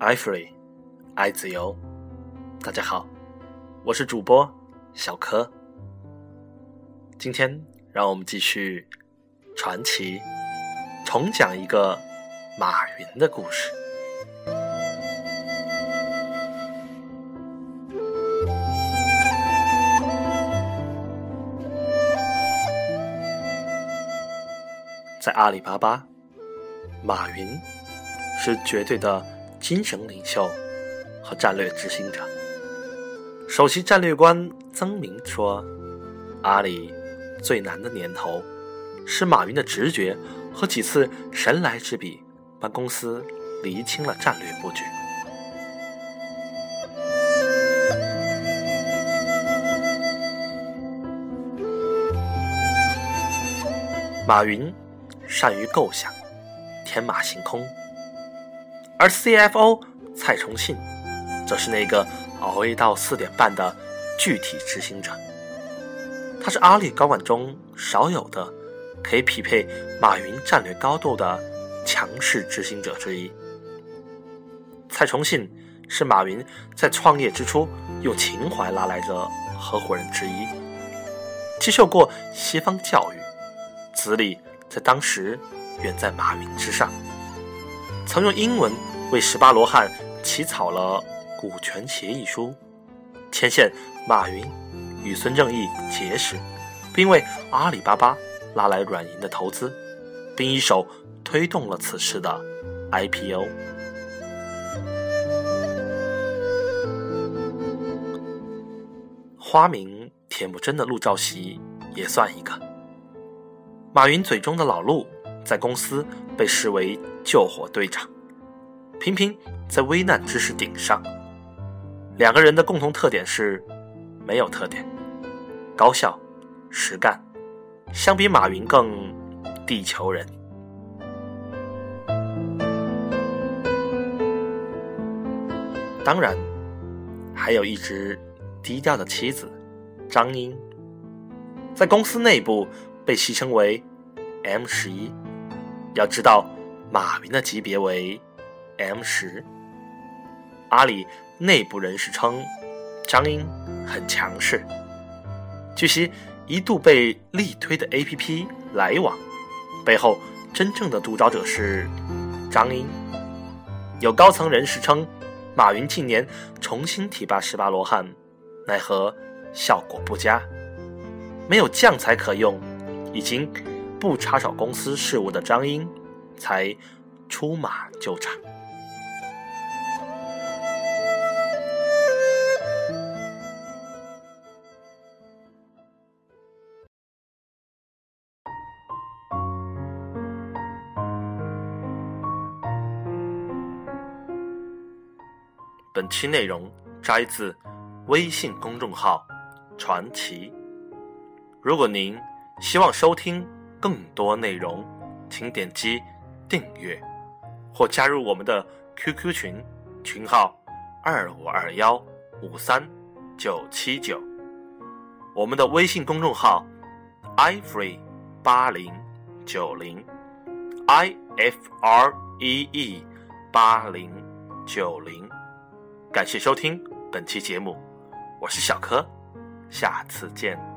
爱 free，爱自由。大家好，我是主播小柯。今天让我们继续传奇，重讲一个马云的故事。在阿里巴巴，马云是绝对的精神领袖和战略执行者。首席战略官曾明说：“阿里最难的年头，是马云的直觉和几次神来之笔，帮公司厘清了战略布局。”马云。善于构想，天马行空，而 CFO 蔡崇信则是那个熬夜到四点半的具体执行者。他是阿里高管中少有的可以匹配马云战略高度的强势执行者之一。蔡崇信是马云在创业之初用情怀拉来的合伙人之一，接受过西方教育，资历。在当时，远在马云之上。曾用英文为十八罗汉起草了股权协议书，牵线马云与孙正义结识，并为阿里巴巴拉来软银的投资，并一手推动了此事的 IPO。花名铁木真的陆兆禧也算一个。马云嘴中的老陆，在公司被视为救火队长，频频在危难之时顶上。两个人的共同特点是，没有特点，高效、实干，相比马云更地球人。当然，还有一直低调的妻子张英，在公司内部。被戏称为 M 十一，要知道马云的级别为 M 十。阿里内部人士称，张英很强势。据悉，一度被力推的 APP 来往，背后真正的督导者是张英。有高层人士称，马云近年重新提拔十八罗汉，奈何效果不佳，没有将才可用。已经不插手公司事务的张英，才出马救场。本期内容摘自微信公众号“传奇”。如果您。希望收听更多内容，请点击订阅或加入我们的 QQ 群，群号二五二幺五三九七九。我们的微信公众号 ifree 八零九零 i f r e e 八零九零。感谢收听本期节目，我是小柯，下次见。